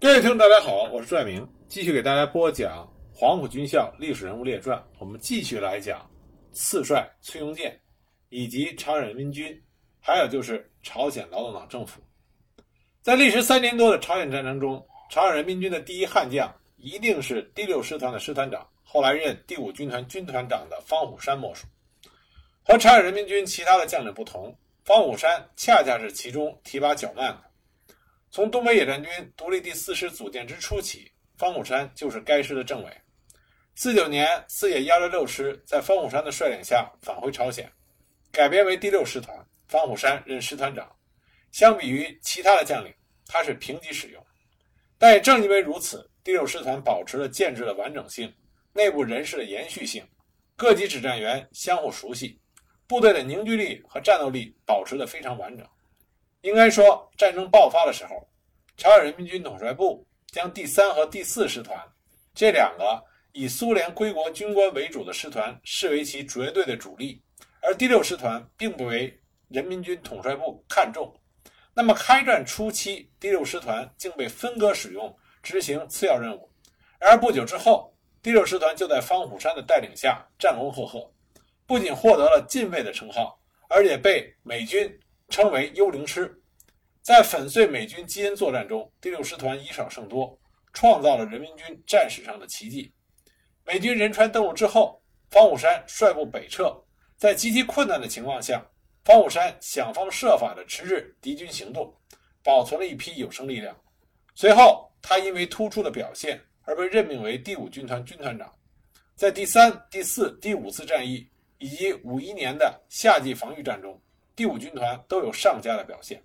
各位听众，大家好，我是朱爱明，继续给大家播讲《黄埔军校历史人物列传》。我们继续来讲次帅崔庸健，以及朝鲜人民军，还有就是朝鲜劳动党政府。在历时三年多的朝鲜战争中，朝鲜人民军的第一悍将一定是第六师团的师团长，后来任第五军团军团长的方虎山莫属。和朝鲜人民军其他的将领不同，方虎山恰恰是其中提拔较慢的。从东北野战军独立第四师组建之初起，方虎山就是该师的政委。四九年，四野幺六六师在方虎山的率领下返回朝鲜，改编为第六师团，方虎山任师团长。相比于其他的将领，他是平级使用。但也正因为如此，第六师团保持了建制的完整性，内部人事的延续性，各级指战员相互熟悉，部队的凝聚力和战斗力保持得非常完整。应该说，战争爆发的时候，朝鲜人民军统帅部将第三和第四师团这两个以苏联归国军官为主的师团视为其绝对的主力，而第六师团并不为人民军统帅部看重。那么，开战初期，第六师团竟被分割使用，执行次要任务。然而不久之后，第六师团就在方虎山的带领下战功赫赫，不仅获得了近卫的称号，而且被美军。称为“幽灵师”，在粉碎美军基因作战中，第六师团以少胜多，创造了人民军战史上的奇迹。美军仁川登陆之后，方武山率部北撤，在极其困难的情况下，方武山想方设法地迟滞敌军行动，保存了一批有生力量。随后，他因为突出的表现而被任命为第五军团军团长，在第三、第四、第五次战役以及五一年的夏季防御战中。第五军团都有上佳的表现。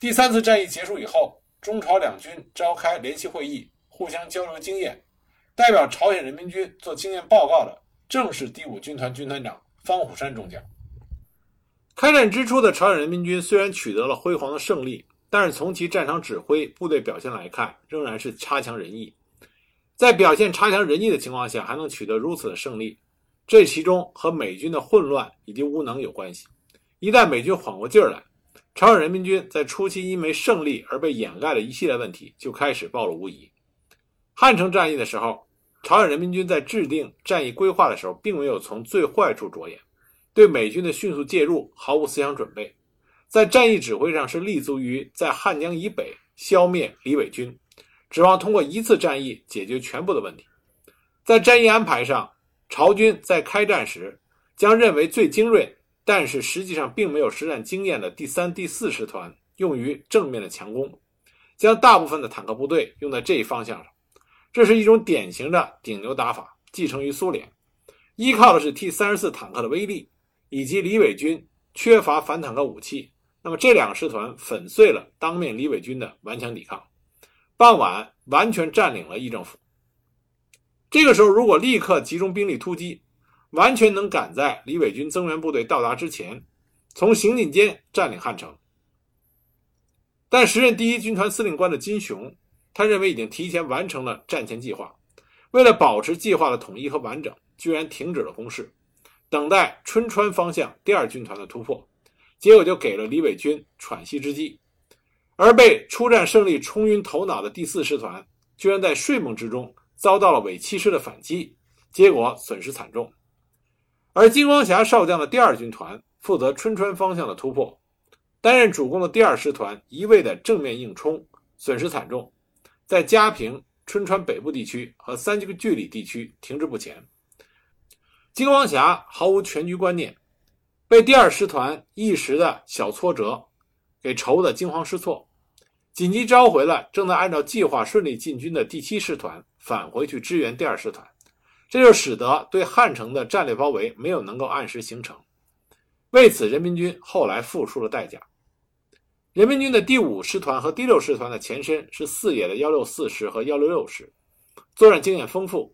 第三次战役结束以后，中朝两军召开联席会议，互相交流经验。代表朝鲜人民军做经验报告的，正是第五军团军团长方虎山中将。开战之初的朝鲜人民军虽然取得了辉煌的胜利，但是从其战场指挥、部队表现来看，仍然是差强人意。在表现差强人意的情况下，还能取得如此的胜利，这其中和美军的混乱以及无能有关系。一旦美军缓过劲儿来，朝鲜人民军在初期因为胜利而被掩盖的一系列问题就开始暴露无遗。汉城战役的时候，朝鲜人民军在制定战役规划的时候，并没有从最坏处着眼，对美军的迅速介入毫无思想准备，在战役指挥上是立足于在汉江以北消灭李伟军，指望通过一次战役解决全部的问题。在战役安排上，朝军在开战时将认为最精锐。但是实际上并没有实战经验的第三、第四师团用于正面的强攻，将大部分的坦克部队用在这一方向上，这是一种典型的顶牛打法，继承于苏联，依靠的是 T 三十四坦克的威力，以及李伟军缺乏反坦克武器。那么这两个师团粉碎了当面李伟军的顽强抵抗，傍晚完全占领了议政府。这个时候，如果立刻集中兵力突击。完全能赶在李伟军增援部队到达之前，从行进间占领汉城。但时任第一军团司令官的金雄，他认为已经提前完成了战前计划，为了保持计划的统一和完整，居然停止了攻势，等待春川方向第二军团的突破，结果就给了李伟军喘息之机，而被出战胜利冲晕头脑的第四师团，居然在睡梦之中遭到了伪七师的反击，结果损失惨重。而金光霞少将的第二军团负责春川方向的突破，担任主攻的第二师团一味的正面硬冲，损失惨重，在嘉平、春川北部地区和三个距里地区停滞不前。金光霞毫无全局观念，被第二师团一时的小挫折给愁得惊慌失措，紧急召回了正在按照计划顺利进军的第七师团，返回去支援第二师团。这就使得对汉城的战略包围没有能够按时形成，为此人民军后来付出了代价。人民军的第五师团和第六师团的前身是四野的幺六四师和幺六六师，作战经验丰富，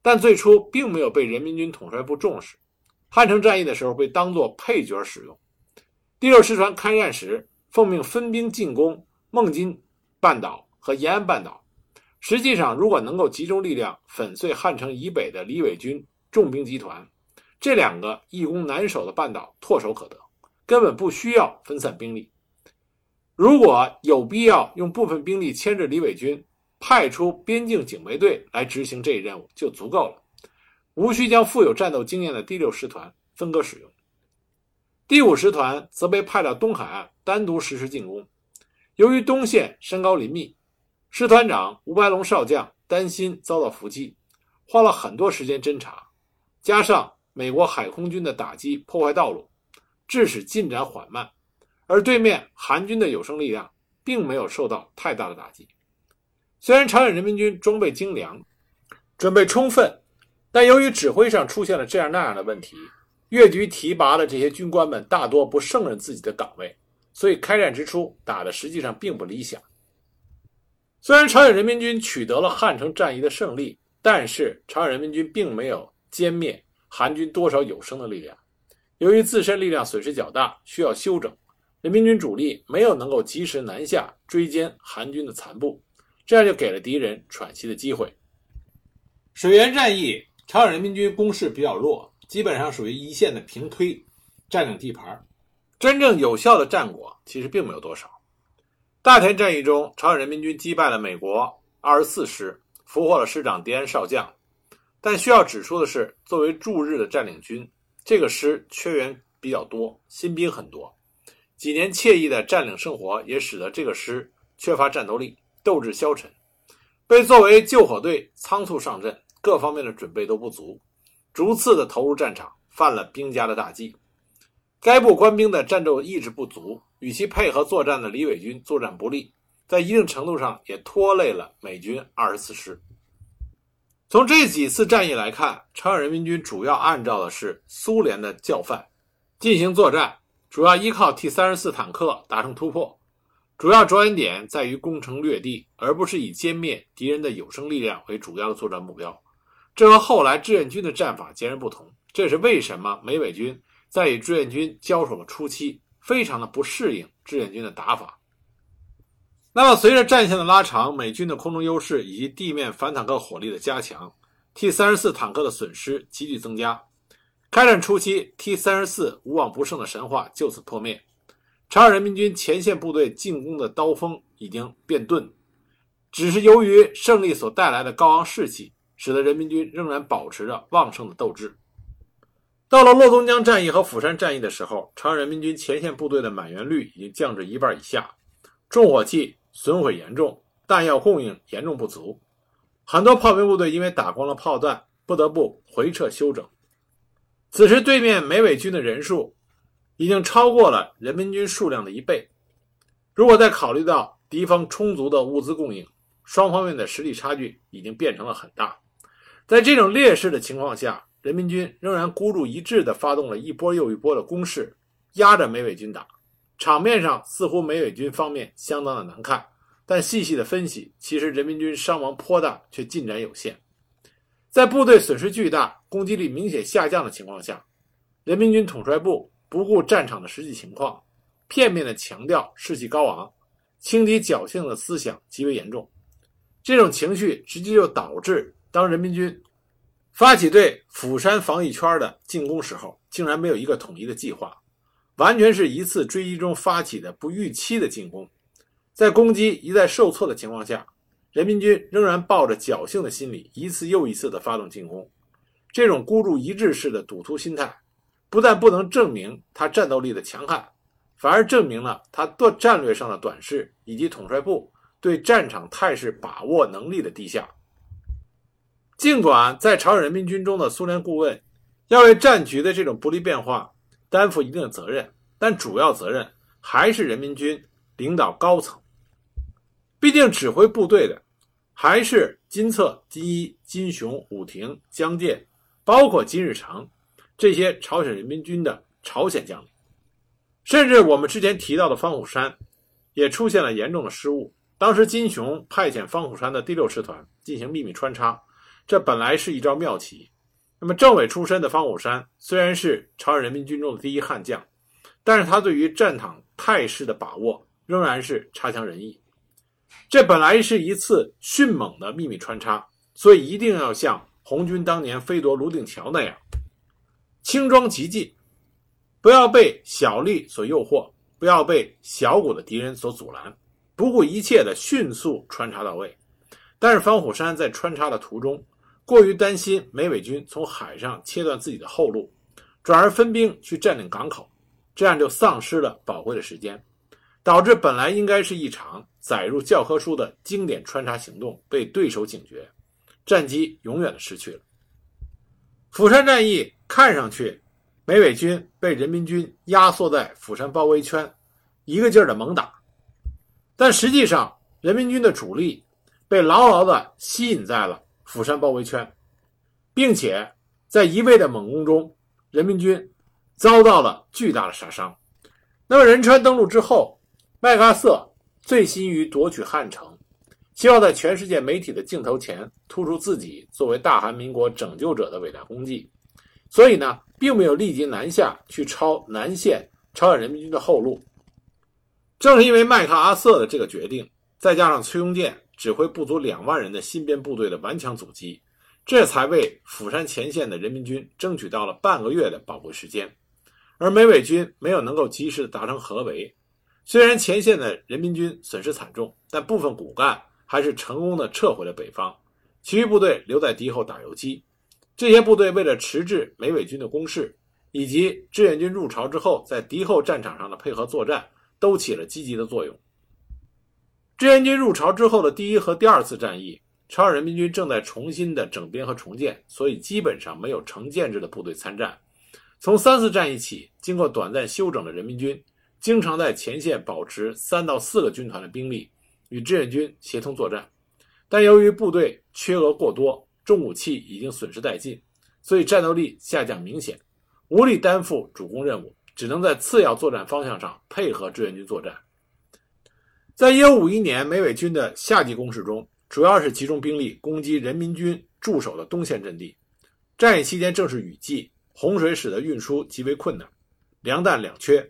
但最初并没有被人民军统帅部重视。汉城战役的时候被当作配角使用。第六师团开战时奉命分兵进攻孟津半岛和延安半岛。实际上，如果能够集中力量粉碎汉城以北的李伟军重兵集团，这两个易攻难守的半岛唾手可得，根本不需要分散兵力。如果有必要用部分兵力牵制李伟军，派出边境警卫队来执行这一任务就足够了，无需将富有战斗经验的第六师团分割使用。第五师团则被派到东海岸单独实施进攻。由于东线山高林密，师团长吴白龙少将担心遭到伏击，花了很多时间侦查，加上美国海空军的打击破坏道路，致使进展缓慢。而对面韩军的有生力量并没有受到太大的打击。虽然朝鲜人民军装备精良，准备充分，但由于指挥上出现了这样那样的问题，越局提拔的这些军官们大多不胜任自己的岗位，所以开战之初打的实际上并不理想。虽然朝鲜人民军取得了汉城战役的胜利，但是朝鲜人民军并没有歼灭韩军多少有生的力量。由于自身力量损失较大，需要休整。人民军主力没有能够及时南下追歼韩军的残部，这样就给了敌人喘息的机会。水源战役，朝鲜人民军攻势比较弱，基本上属于一线的平推，占领地盘。真正有效的战果其实并没有多少。大田战役中，朝鲜人民军击败了美国二十四师，俘获了师长迪安少将。但需要指出的是，作为驻日的占领军，这个师缺员比较多，新兵很多。几年惬意的占领生活，也使得这个师缺乏战斗力，斗志消沉，被作为救火队仓促上阵，各方面的准备都不足，逐次的投入战场，犯了兵家的大忌。该部官兵的战斗意志不足，与其配合作战的李伟军作战不利，在一定程度上也拖累了美军二十四师。从这几次战役来看，朝鲜人民军主要按照的是苏联的教范进行作战。主要依靠 T 三十四坦克达成突破，主要着眼点在于攻城略地，而不是以歼灭敌人的有生力量为主要的作战目标。这和后来志愿军的战法截然不同。这是为什么美伪军在与志愿军交手的初期非常的不适应志愿军的打法。那么，随着战线的拉长，美军的空中优势以及地面反坦克火力的加强，T 三十四坦克的损失急剧增加。开战初期，T 三十四无往不胜的神话就此破灭。朝鲜人民军前线部队进攻的刀锋已经变钝，只是由于胜利所带来的高昂士气，使得人民军仍然保持着旺盛的斗志。到了洛东江战役和釜山战役的时候，朝鲜人民军前线部队的满员率已经降至一半以下，重火器损毁严重，弹药供应严重不足，很多炮兵部队因为打光了炮弹，不得不回撤休整。此时，对面美伪军的人数已经超过了人民军数量的一倍。如果再考虑到敌方充足的物资供应，双方面的实力差距已经变成了很大。在这种劣势的情况下，人民军仍然孤注一掷地发动了一波又一波的攻势，压着美伪军打。场面上似乎美伪军方面相当的难看，但细细的分析，其实人民军伤亡颇大，却进展有限。在部队损失巨大、攻击力明显下降的情况下，人民军统帅部不顾战场的实际情况，片面的强调士气高昂、轻敌侥幸的思想极为严重。这种情绪直接就导致，当人民军发起对釜山防御圈的进攻时候，竟然没有一个统一的计划，完全是一次追击中发起的不预期的进攻。在攻击一再受挫的情况下。人民军仍然抱着侥幸的心理，一次又一次地发动进攻。这种孤注一掷式的赌徒心态，不但不能证明他战斗力的强悍，反而证明了他对战略上的短视，以及统帅部对战场态势把握能力的低下。尽管在朝鲜人民军中的苏联顾问要为战局的这种不利变化担负一定的责任，但主要责任还是人民军领导高层。毕竟指挥部队的。还是金策、金一、金雄、武亭、江建，包括金日成这些朝鲜人民军的朝鲜将领，甚至我们之前提到的方虎山，也出现了严重的失误。当时金雄派遣方虎山的第六师团进行秘密穿插，这本来是一招妙棋。那么政委出身的方虎山虽然是朝鲜人民军中的第一悍将，但是他对于战场态势的把握仍然是差强人意。这本来是一次迅猛的秘密穿插，所以一定要像红军当年飞夺泸定桥那样，轻装急进，不要被小利所诱惑，不要被小股的敌人所阻拦，不顾一切的迅速穿插到位。但是方虎山在穿插的途中，过于担心美伪军从海上切断自己的后路，转而分兵去占领港口，这样就丧失了宝贵的时间，导致本来应该是一场载入教科书的经典穿插行动被对手警觉，战机永远的失去了。釜山战役看上去，美伪军被人民军压缩在釜山包围圈，一个劲儿的猛打，但实际上人民军的主力被牢牢的吸引在了釜山包围圈，并且在一味的猛攻中，人民军遭到了巨大的杀伤。那么仁川登陆之后，麦克阿瑟醉心于夺取汉城。希望在全世界媒体的镜头前突出自己作为大韩民国拯救者的伟大功绩，所以呢，并没有立即南下去抄南线朝鲜人民军的后路。正是因为麦克阿瑟的这个决定，再加上崔庸健指挥不足两万人的新编部队的顽强阻击，这才为釜山前线的人民军争取到了半个月的宝贵时间。而美伪军没有能够及时达成合围，虽然前线的人民军损失惨重，但部分骨干。还是成功的撤回了北方，其余部队留在敌后打游击。这些部队为了迟滞美伪军的攻势，以及志愿军入朝之后在敌后战场上的配合作战，都起了积极的作用。志愿军入朝之后的第一和第二次战役，朝鲜人民军正在重新的整编和重建，所以基本上没有成建制的部队参战。从三次战役起，经过短暂休整的人民军，经常在前线保持三到四个军团的兵力。与志愿军协同作战，但由于部队缺额过多，重武器已经损失殆尽，所以战斗力下降明显，无力担负主攻任务，只能在次要作战方向上配合志愿军作战。在1951年美伪军的夏季攻势中，主要是集中兵力攻击人民军驻守的东线阵地。战役期间正是雨季，洪水使得运输极为困难，粮弹两缺。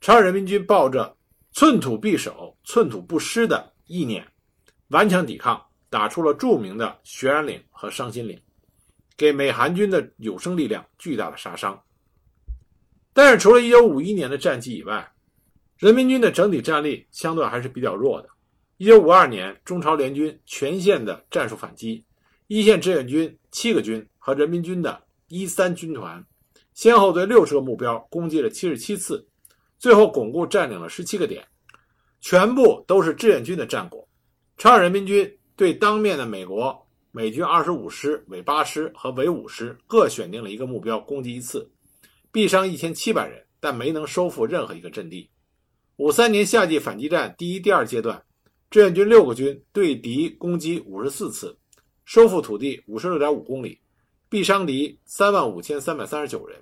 朝鲜人民军抱着“寸土必守，寸土不失”的意念顽强抵抗，打出了著名的血染岭和伤心岭，给美韩军的有生力量巨大的杀伤。但是，除了1951年的战绩以外，人民军的整体战力相对还是比较弱的。1952年，中朝联军全线的战术反击，一线志愿军七个军和人民军的一三军团，先后对六十个目标攻击了七十七次，最后巩固占领了十七个点。全部都是志愿军的战果。朝鲜人民军对当面的美国美军二十五师、伪八师和伪五师各选定了一个目标攻击一次，毙伤一千七百人，但没能收复任何一个阵地。五三年夏季反击战第一、第二阶段，志愿军六个军对敌攻击五十四次，收复土地五十六点五公里，毙伤敌三万五千三百三十九人。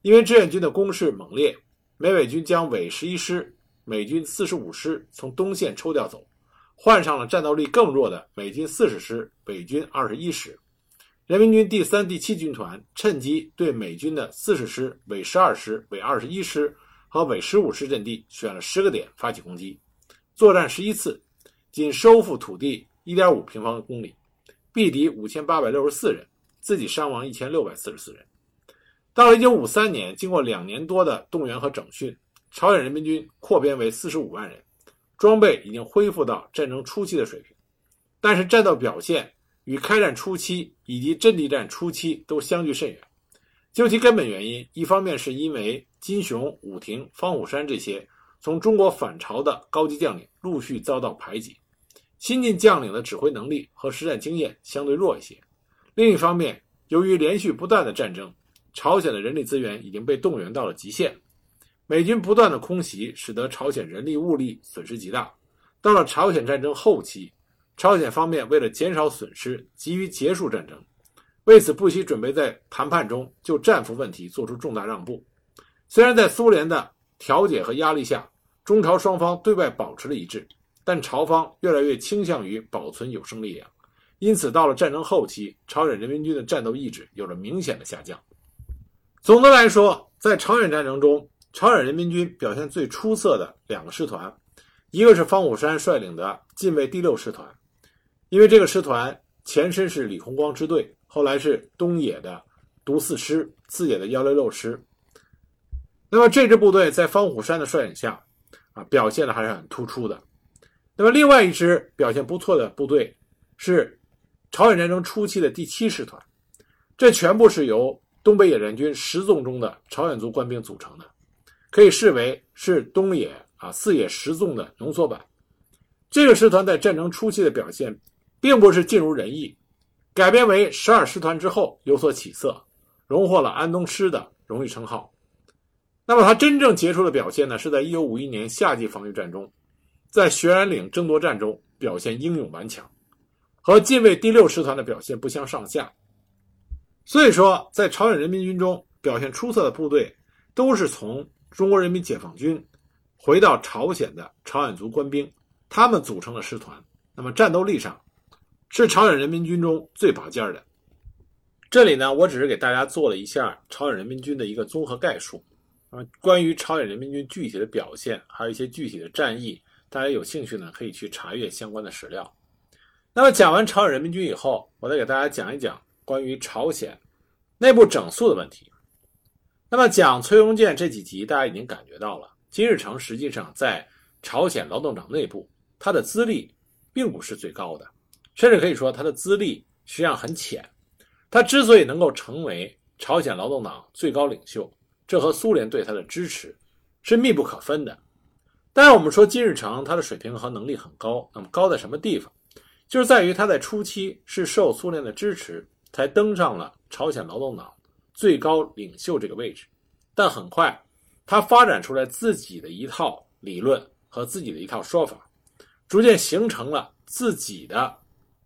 因为志愿军的攻势猛烈，美伪军将伪十一师。美军四十五师从东线抽调走，换上了战斗力更弱的美军四十师、伪军二十一师。人民军第三、第七军团趁机对美军的四十师、伪十二师、伪二十一师和伪十五师阵地选了十个点发起攻击，作战十一次，仅收复土地一点五平方公里，毙敌五千八百六十四人，自己伤亡一千六百四十四人。到了一九五三年，经过两年多的动员和整训。朝鲜人民军扩编为四十五万人，装备已经恢复到战争初期的水平，但是战斗表现与开战初期以及阵地战初期都相距甚远。究其根本原因，一方面是因为金雄、武庭、方虎山这些从中国返朝的高级将领陆续遭到排挤，新晋将领的指挥能力和实战经验相对弱一些；另一方面，由于连续不断的战争，朝鲜的人力资源已经被动员到了极限。美军不断的空袭，使得朝鲜人力物力损失极大。到了朝鲜战争后期，朝鲜方面为了减少损失，急于结束战争，为此不惜准备在谈判中就战俘问题做出重大让步。虽然在苏联的调解和压力下，中朝双方对外保持了一致，但朝方越来越倾向于保存有生力量，因此到了战争后期，朝鲜人民军的战斗意志有了明显的下降。总的来说，在朝鲜战争中，朝鲜人民军表现最出色的两个师团，一个是方虎山率领的近卫第六师团，因为这个师团前身是李鸿光支队，后来是东野的独四师，次野的幺六六师。那么这支部队在方虎山的率领下，啊，表现的还是很突出的。那么，另外一支表现不错的部队是朝鲜战争初期的第七师团，这全部是由东北野战军十纵中的朝鲜族官兵组成的，可以视为是东野啊四野十纵的浓缩版。这个师团在战争初期的表现，并不是尽如人意，改编为十二师团之后有所起色，荣获了安东师的荣誉称号。那么，他真正杰出的表现呢，是在一九五一年夏季防御战中，在雪染岭争夺战中表现英勇顽强，和近卫第六师团的表现不相上下。所以说，在朝鲜人民军中表现出色的部队，都是从中国人民解放军回到朝鲜的朝鲜族官兵。他们组成的师团，那么战斗力上是朝鲜人民军中最拔尖的。这里呢，我只是给大家做了一下朝鲜人民军的一个综合概述。那么，关于朝鲜人民军具体的表现，还有一些具体的战役，大家有兴趣呢，可以去查阅相关的史料。那么讲完朝鲜人民军以后，我再给大家讲一讲关于朝鲜内部整肃的问题。那么讲崔庸健这几集，大家已经感觉到了，金日成实际上在朝鲜劳动党内部。他的资历并不是最高的，甚至可以说他的资历实际上很浅。他之所以能够成为朝鲜劳动党最高领袖，这和苏联对他的支持是密不可分的。但是我们说金日成他的水平和能力很高，那么高在什么地方？就是在于他在初期是受苏联的支持才登上了朝鲜劳动党最高领袖这个位置，但很快他发展出来自己的一套理论和自己的一套说法。逐渐形成了自己的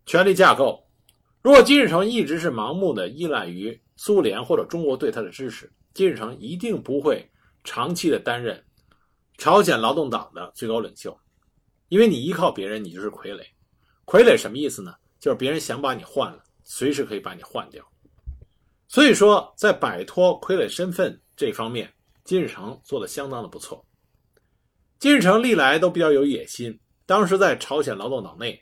权力架构。如果金日成一直是盲目的依赖于苏联或者中国对他的支持，金日成一定不会长期的担任朝鲜劳动党的最高领袖。因为你依靠别人，你就是傀儡。傀儡什么意思呢？就是别人想把你换了，随时可以把你换掉。所以说，在摆脱傀儡身份这方面，金日成做的相当的不错。金日成历来都比较有野心。当时在朝鲜劳动党内，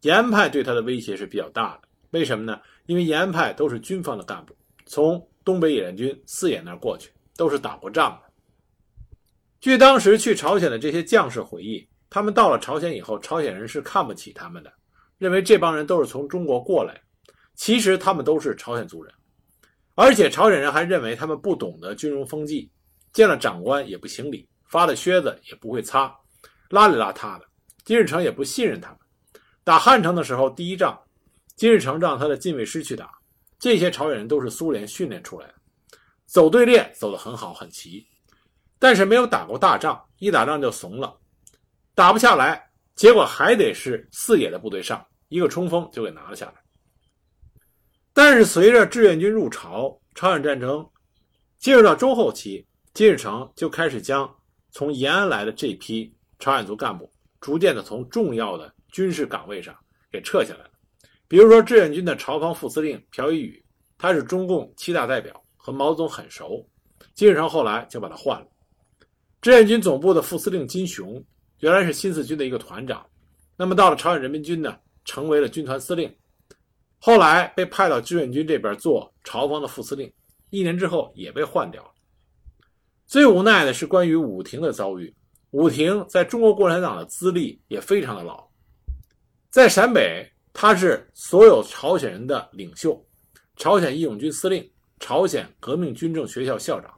延安派对他的威胁是比较大的。为什么呢？因为延安派都是军方的干部，从东北野战军四野那儿过去，都是打过仗的。据当时去朝鲜的这些将士回忆，他们到了朝鲜以后，朝鲜人是看不起他们的，认为这帮人都是从中国过来。其实他们都是朝鲜族人，而且朝鲜人还认为他们不懂得军容风纪，见了长官也不行礼，发了靴子也不会擦，邋里邋遢的。金日成也不信任他们。打汉城的时候，第一仗，金日成让他的近卫师去打。这些朝鲜人都是苏联训练出来的，走队列走得很好很齐，但是没有打过大仗，一打仗就怂了，打不下来，结果还得是四野的部队上一个冲锋就给拿了下来。但是随着志愿军入朝，朝鲜战争进入到中后期，金日成就开始将从延安来的这批朝鲜族干部。逐渐的从重要的军事岗位上给撤下来，比如说志愿军的朝方副司令朴一宇，他是中共七大代表，和毛泽东很熟，金日成后来就把他换了。志愿军总部的副司令金雄，原来是新四军的一个团长，那么到了朝鲜人民军呢，成为了军团司令，后来被派到志愿军这边做朝方的副司令，一年之后也被换掉了。最无奈的是关于武庭的遭遇。武庭在中国共产党的资历也非常的老，在陕北，他是所有朝鲜人的领袖，朝鲜义勇军司令，朝鲜革命军政学校校长，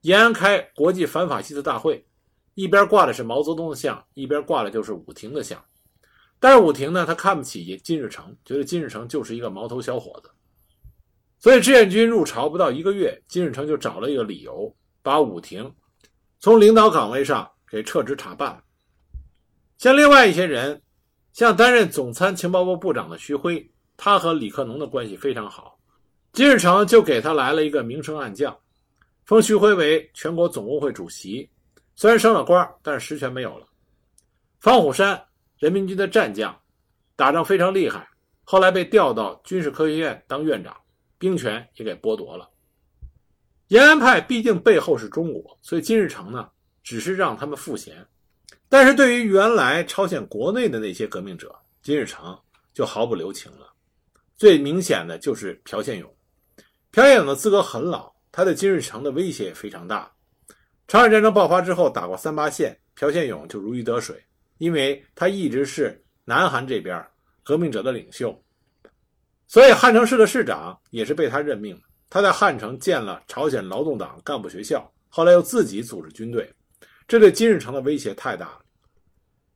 延安开国际反法西斯大会，一边挂的是毛泽东的像，一边挂的就是武庭的像。但是武庭呢，他看不起金日成，觉得金日成就是一个毛头小伙子，所以志愿军入朝不到一个月，金日成就找了一个理由，把武庭从领导岗位上。给撤职查办了。像另外一些人，像担任总参情报部部长的徐辉，他和李克农的关系非常好。金日成就给他来了一个明升暗降，封徐辉为全国总工会主席，虽然升了官，但是实权没有了。方虎山，人民军的战将，打仗非常厉害，后来被调到军事科学院当院长，兵权也给剥夺了。延安派毕竟背后是中国，所以金日成呢。只是让他们赋闲，但是对于原来朝鲜国内的那些革命者，金日成就毫不留情了。最明显的就是朴宪勇，朴宪勇的资格很老，他对金日成的威胁也非常大。朝鲜战争爆发之后，打过三八线，朴宪勇就如鱼得水，因为他一直是南韩这边革命者的领袖，所以汉城市的市长也是被他任命。他在汉城建了朝鲜劳动党干部学校，后来又自己组织军队，这对金日成的威胁太大了。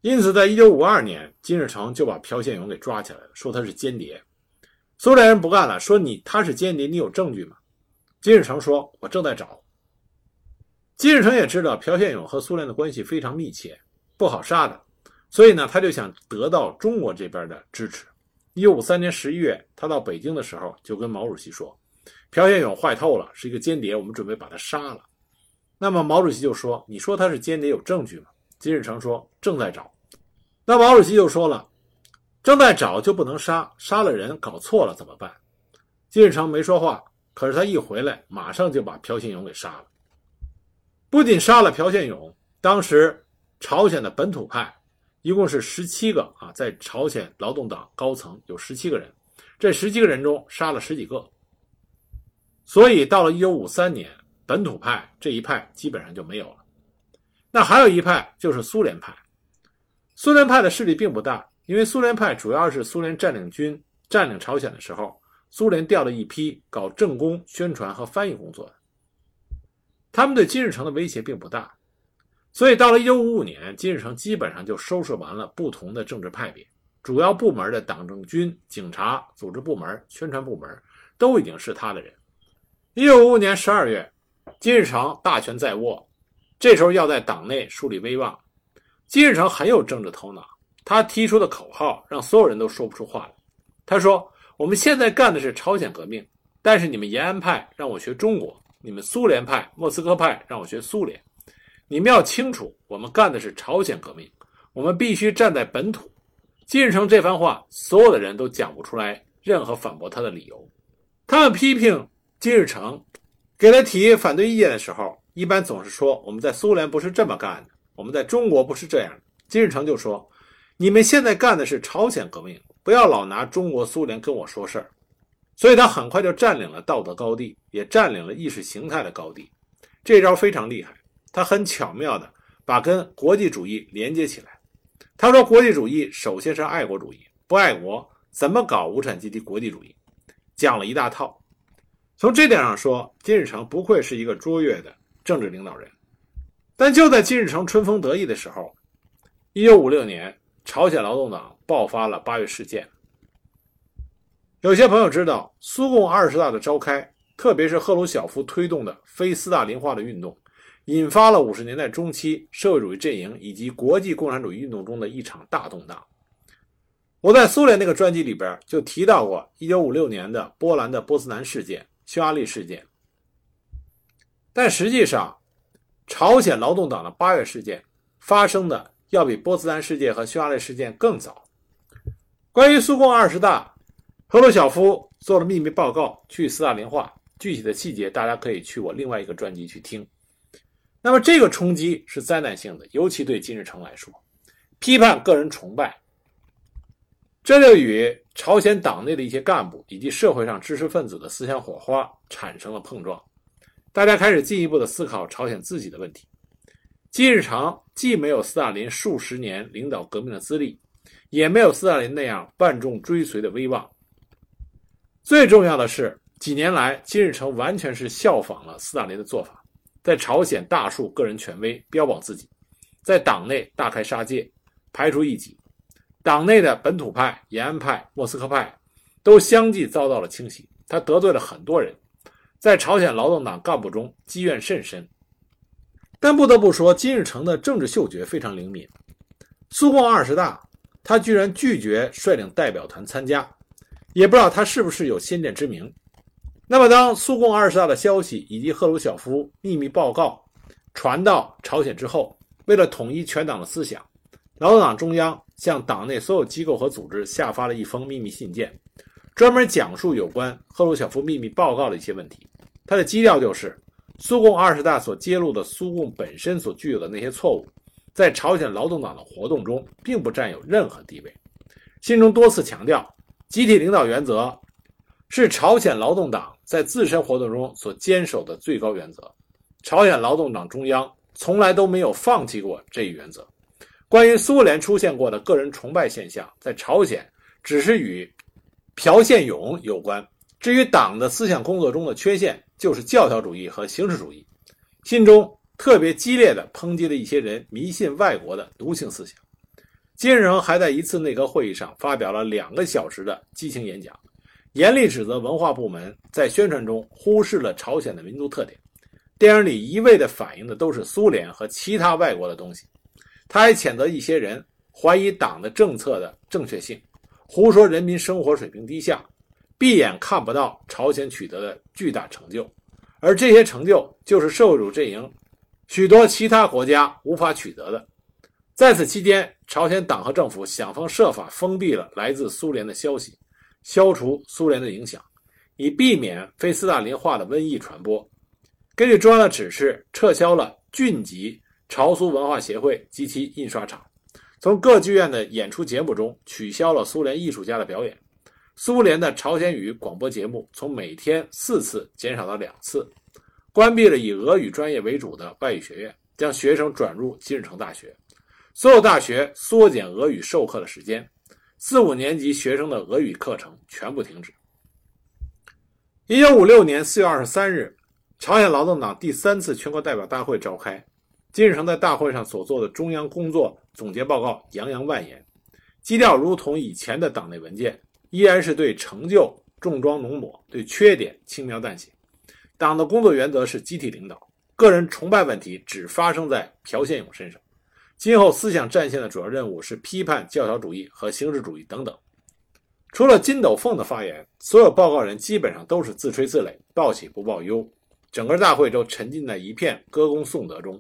因此，在一九五二年，金日成就把朴宪勇给抓起来了，说他是间谍。苏联人不干了，说你他是间谍，你有证据吗？金日成说：“我正在找。”金日成也知道朴宪勇和苏联的关系非常密切，不好杀的，所以呢，他就想得到中国这边的支持。一九五三年十一月，他到北京的时候，就跟毛主席说：“朴宪勇坏透了，是一个间谍，我们准备把他杀了。”那么毛主席就说：“你说他是间谍，有证据吗？”金日成说：“正在找。”那毛主席就说了：“正在找就不能杀，杀了人搞错了怎么办？”金日成没说话，可是他一回来，马上就把朴宪勇给杀了。不仅杀了朴宪勇，当时朝鲜的本土派一共是十七个啊，在朝鲜劳动党高层有十七个人，这十七个人中杀了十几个。所以到了一九五三年，本土派这一派基本上就没有了。那还有一派就是苏联派。苏联派的势力并不大，因为苏联派主要是苏联占领军占领朝鲜的时候，苏联调了一批搞政工、宣传和翻译工作的。他们对金日成的威胁并不大，所以到了1955年，金日成基本上就收拾完了不同的政治派别，主要部门的党政军、警察、组织部门、宣传部门都已经是他的人。1955年12月，金日成大权在握，这时候要在党内树立威望。金日成很有政治头脑，他提出的口号让所有人都说不出话来。他说：“我们现在干的是朝鲜革命，但是你们延安派让我学中国，你们苏联派、莫斯科派让我学苏联。你们要清楚，我们干的是朝鲜革命，我们必须站在本土。”金日成这番话，所有的人都讲不出来任何反驳他的理由。他们批评金日成，给他提反对意见的时候，一般总是说：“我们在苏联不是这么干的。”我们在中国不是这样。金日成就说：“你们现在干的是朝鲜革命，不要老拿中国、苏联跟我说事儿。”所以他很快就占领了道德高地，也占领了意识形态的高地。这招非常厉害，他很巧妙的把跟国际主义连接起来。他说：“国际主义首先是爱国主义，不爱国怎么搞无产阶级国际主义？”讲了一大套。从这点上说，金日成不愧是一个卓越的政治领导人。但就在金日成春风得意的时候，一九五六年，朝鲜劳动党爆发了八月事件。有些朋友知道，苏共二十大的召开，特别是赫鲁晓夫推动的非斯大林化的运动，引发了五十年代中期社会主义阵营以及国际共产主义运动中的一场大动荡。我在苏联那个专辑里边就提到过，一九五六年的波兰的波斯南事件、匈牙利事件，但实际上。朝鲜劳动党的八月事件发生的要比波茨坦事件和匈牙利事件更早。关于苏共二十大，赫鲁晓夫做了秘密报告，去斯大林化，具体的细节大家可以去我另外一个专辑去听。那么这个冲击是灾难性的，尤其对金日成来说，批判个人崇拜，这就与朝鲜党内的一些干部以及社会上知识分子的思想火花产生了碰撞。大家开始进一步的思考朝鲜自己的问题。金日成既没有斯大林数十年领导革命的资历，也没有斯大林那样万众追随的威望。最重要的是，几年来金日成完全是效仿了斯大林的做法，在朝鲜大树个人权威，标榜自己，在党内大开杀戒，排除异己。党内的本土派、延安派、莫斯科派都相继遭到了清洗，他得罪了很多人。在朝鲜劳动党干部中积怨甚深，但不得不说，金日成的政治嗅觉非常灵敏。苏共二十大，他居然拒绝率领代表团参加，也不知道他是不是有先见之明。那么，当苏共二十大的消息以及赫鲁晓夫秘密报告传到朝鲜之后，为了统一全党的思想，劳动党中央向党内所有机构和组织下发了一封秘密信件，专门讲述有关赫鲁晓夫秘密报告的一些问题。它的基调就是，苏共二十大所揭露的苏共本身所具有的那些错误，在朝鲜劳动党的活动中并不占有任何地位。信中多次强调，集体领导原则是朝鲜劳动党在自身活动中所坚守的最高原则。朝鲜劳动党中央从来都没有放弃过这一原则。关于苏联出现过的个人崇拜现象，在朝鲜只是与朴宪勇有关。至于党的思想工作中的缺陷，就是教条主义和形式主义。信中特别激烈地抨击了一些人迷信外国的奴性思想。金日成还在一次内阁会议上发表了两个小时的激情演讲，严厉指责文化部门在宣传中忽视了朝鲜的民族特点。电影里一味地反映的都是苏联和其他外国的东西。他还谴责一些人怀疑党的政策的正确性，胡说人民生活水平低下，闭眼看不到朝鲜取得的巨大成就，而这些成就就是社会主义阵营许多其他国家无法取得的。在此期间，朝鲜党和政府想方设法封闭了来自苏联的消息，消除苏联的影响，以避免非斯大林化的瘟疫传播。根据中央的指示，撤销了郡级朝苏文化协会及其印刷厂，从各剧院的演出节目中取消了苏联艺术家的表演。苏联的朝鲜语广播节目从每天四次减少到两次，关闭了以俄语专业为主的外语学院，将学生转入金日成大学。所有大学缩减俄语授课的时间，四五年级学生的俄语课程全部停止。一九五六年四月二十三日。朝鲜劳动党第三次全国代表大会召开，金日成在大会上所做的中央工作总结报告洋洋万言，基调如同以前的党内文件，依然是对成就重装浓抹，对缺点轻描淡写。党的工作原则是集体领导，个人崇拜问题只发生在朴宪勇身上。今后思想战线的主要任务是批判教条主义和形式主义等等。除了金斗凤的发言，所有报告人基本上都是自吹自擂，报喜不报忧。整个大会都沉浸在一片歌功颂德中，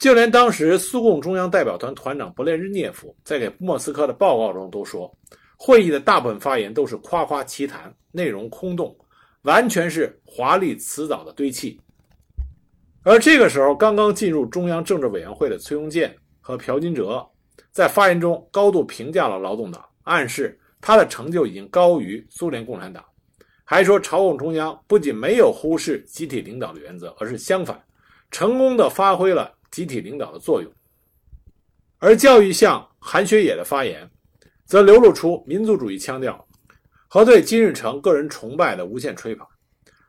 就连当时苏共中央代表团团长勃列日涅夫在给莫斯科的报告中都说，会议的大部分发言都是夸夸其谈，内容空洞，完全是华丽辞藻的堆砌。而这个时候，刚刚进入中央政治委员会的崔庸健和朴金哲，在发言中高度评价了劳动党，暗示他的成就已经高于苏联共产党。还说，朝贡中央不仅没有忽视集体领导的原则，而是相反，成功的发挥了集体领导的作用。而教育相韩学野的发言，则流露出民族主义腔调和对金日成个人崇拜的无限吹捧。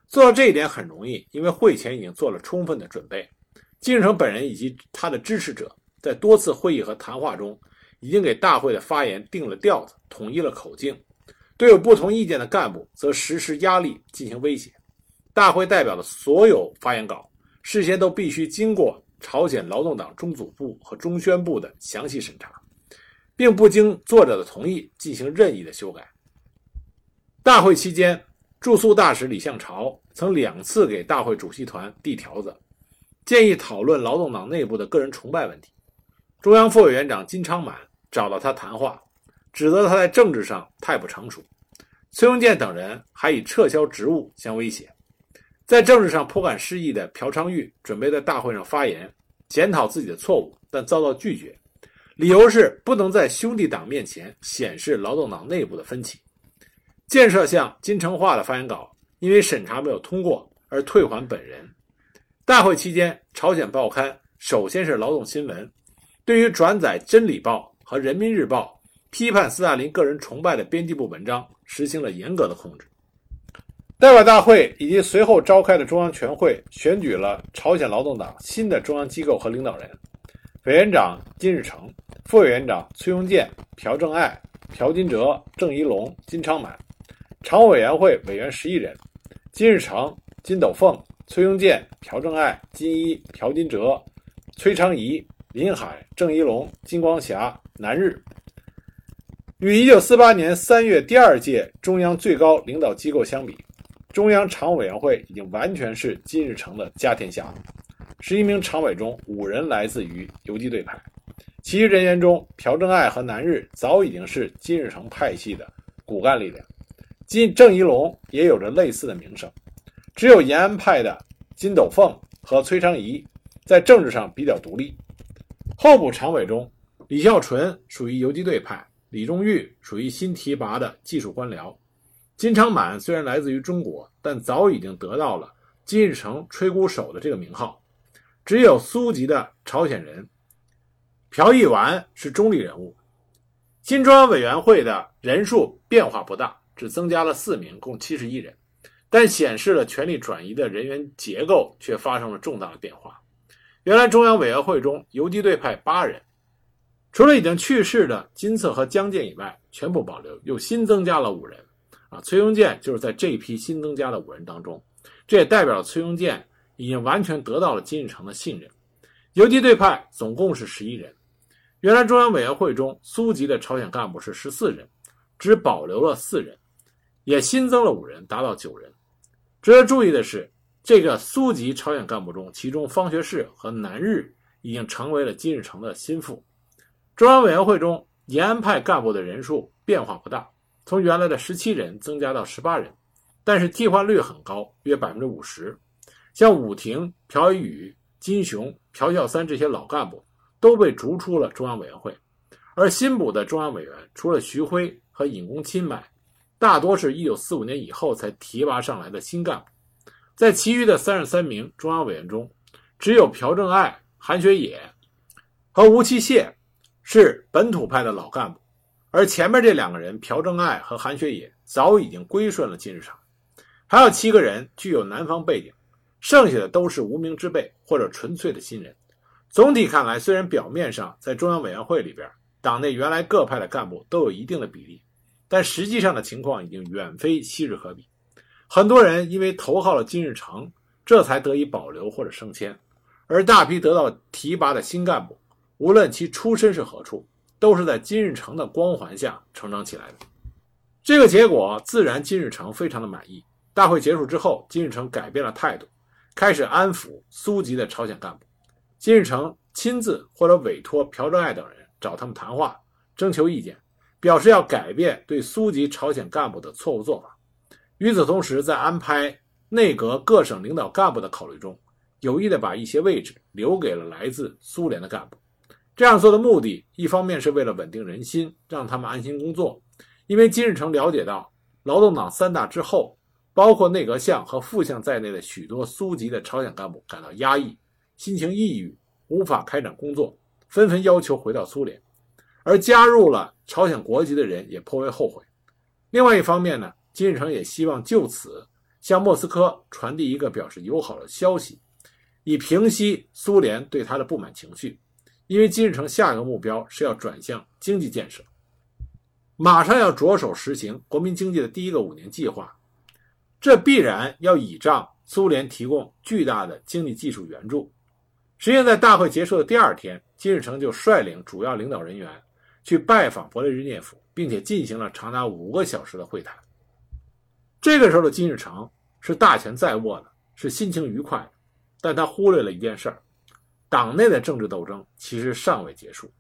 做到这一点很容易，因为会前已经做了充分的准备。金日成本人以及他的支持者在多次会议和谈话中，已经给大会的发言定了调子，统一了口径。对有不同意见的干部，则实施压力进行威胁。大会代表的所有发言稿事先都必须经过朝鲜劳动党中组部和中宣部的详细审查，并不经作者的同意进行任意的修改。大会期间，驻苏大使李向朝曾两次给大会主席团递条子，建议讨论劳动党内部的个人崇拜问题。中央副委员长金昌满找到他谈话。指责他在政治上太不成熟，崔庸健等人还以撤销职务相威胁。在政治上颇感失意的朴昌玉准备在大会上发言，检讨自己的错误，但遭到拒绝，理由是不能在兄弟党面前显示劳动党内部的分歧。建设相金成化的发言稿因为审查没有通过而退还本人。大会期间，朝鲜报刊首先是《劳动新闻》，对于转载《真理报》和《人民日报》。批判斯大林个人崇拜的编辑部文章实行了严格的控制。代表大会以及随后召开的中央全会选举了朝鲜劳动党新的中央机构和领导人：委员长金日成，副委员长崔庸健、朴正爱、朴金哲、郑一龙、金昌满；常务委员会委员十一人：金日成、金斗凤、崔庸健、朴正爱、金一、朴金哲、崔昌仪、林海、郑一龙、金光霞、南日。与1948年3月第二届中央最高领导机构相比，中央常务委员会已经完全是金日成的家天下了。十一名常委中，五人来自于游击队派，其余人员中，朴正爱和南日早已经是金日成派系的骨干力量。金郑一龙也有着类似的名声，只有延安派的金斗凤和崔昌仪在政治上比较独立。候补常委中，李孝纯属于游击队派。李忠玉属于新提拔的技术官僚，金昌满虽然来自于中国，但早已经得到了金日成吹鼓手的这个名号。只有苏籍的朝鲜人朴义完是中立人物。新中央委员会的人数变化不大，只增加了四名，共七十一人，但显示了权力转移的人员结构却发生了重大的变化。原来中央委员会中游击队派八人，除了已经去世的金策和江建以外，全部保留，又新增加了五人。啊，崔庸健就是在这一批新增加的五人当中，这也代表了崔庸健已经完全得到了金日成的信任。游击队派总共是十一人。原来中央委员会中苏籍的朝鲜干部是十四人，只保留了四人，也新增了五人，达到九人。值得注意的是，这个苏籍朝鲜干部中，其中方学士和南日已经成为了金日成的心腹。中央委员会中延安派干部的人数变化不大，从原来的十七人增加到十八人，但是替换率很高，约百分之五十。像武廷、朴宇宇、金雄、朴孝三这些老干部。都被逐出了中央委员会，而新补的中央委员除了徐辉和尹公钦外，大多是一九四五年以后才提拔上来的新干部。在其余的三十三名中央委员中，只有朴正爱、韩学野和吴其燮是本土派的老干部，而前面这两个人朴正爱和韩学野早已经归顺了金日成，还有七个人具有南方背景，剩下的都是无名之辈或者纯粹的新人。总体看来，虽然表面上在中央委员会里边，党内原来各派的干部都有一定的比例，但实际上的情况已经远非昔日可比。很多人因为投靠了金日成，这才得以保留或者升迁，而大批得到提拔的新干部，无论其出身是何处，都是在金日成的光环下成长起来的。这个结果自然金日成非常的满意。大会结束之后，金日成改变了态度，开始安抚苏籍的朝鲜干部。金日成亲自或者委托朴正爱等人找他们谈话，征求意见，表示要改变对苏籍朝鲜干部的错误做法。与此同时，在安排内阁各省领导干部的考虑中，有意的把一些位置留给了来自苏联的干部。这样做的目的，一方面是为了稳定人心，让他们安心工作。因为金日成了解到，劳动党三大之后，包括内阁相和副相在内的许多苏籍的朝鲜干部感到压抑。心情抑郁，无法开展工作，纷纷要求回到苏联，而加入了朝鲜国籍的人也颇为后悔。另外一方面呢，金日成也希望就此向莫斯科传递一个表示友好的消息，以平息苏联对他的不满情绪。因为金日成下一个目标是要转向经济建设，马上要着手实行国民经济的第一个五年计划，这必然要倚仗苏联提供巨大的经济技术援助。实际上，在大会结束的第二天，金日成就率领主要领导人员去拜访勃列日涅夫，并且进行了长达五个小时的会谈。这个时候的金日成是大权在握的，是心情愉快，但他忽略了一件事儿：党内的政治斗争其实尚未结束，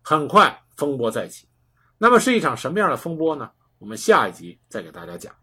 很快风波再起。那么是一场什么样的风波呢？我们下一集再给大家讲。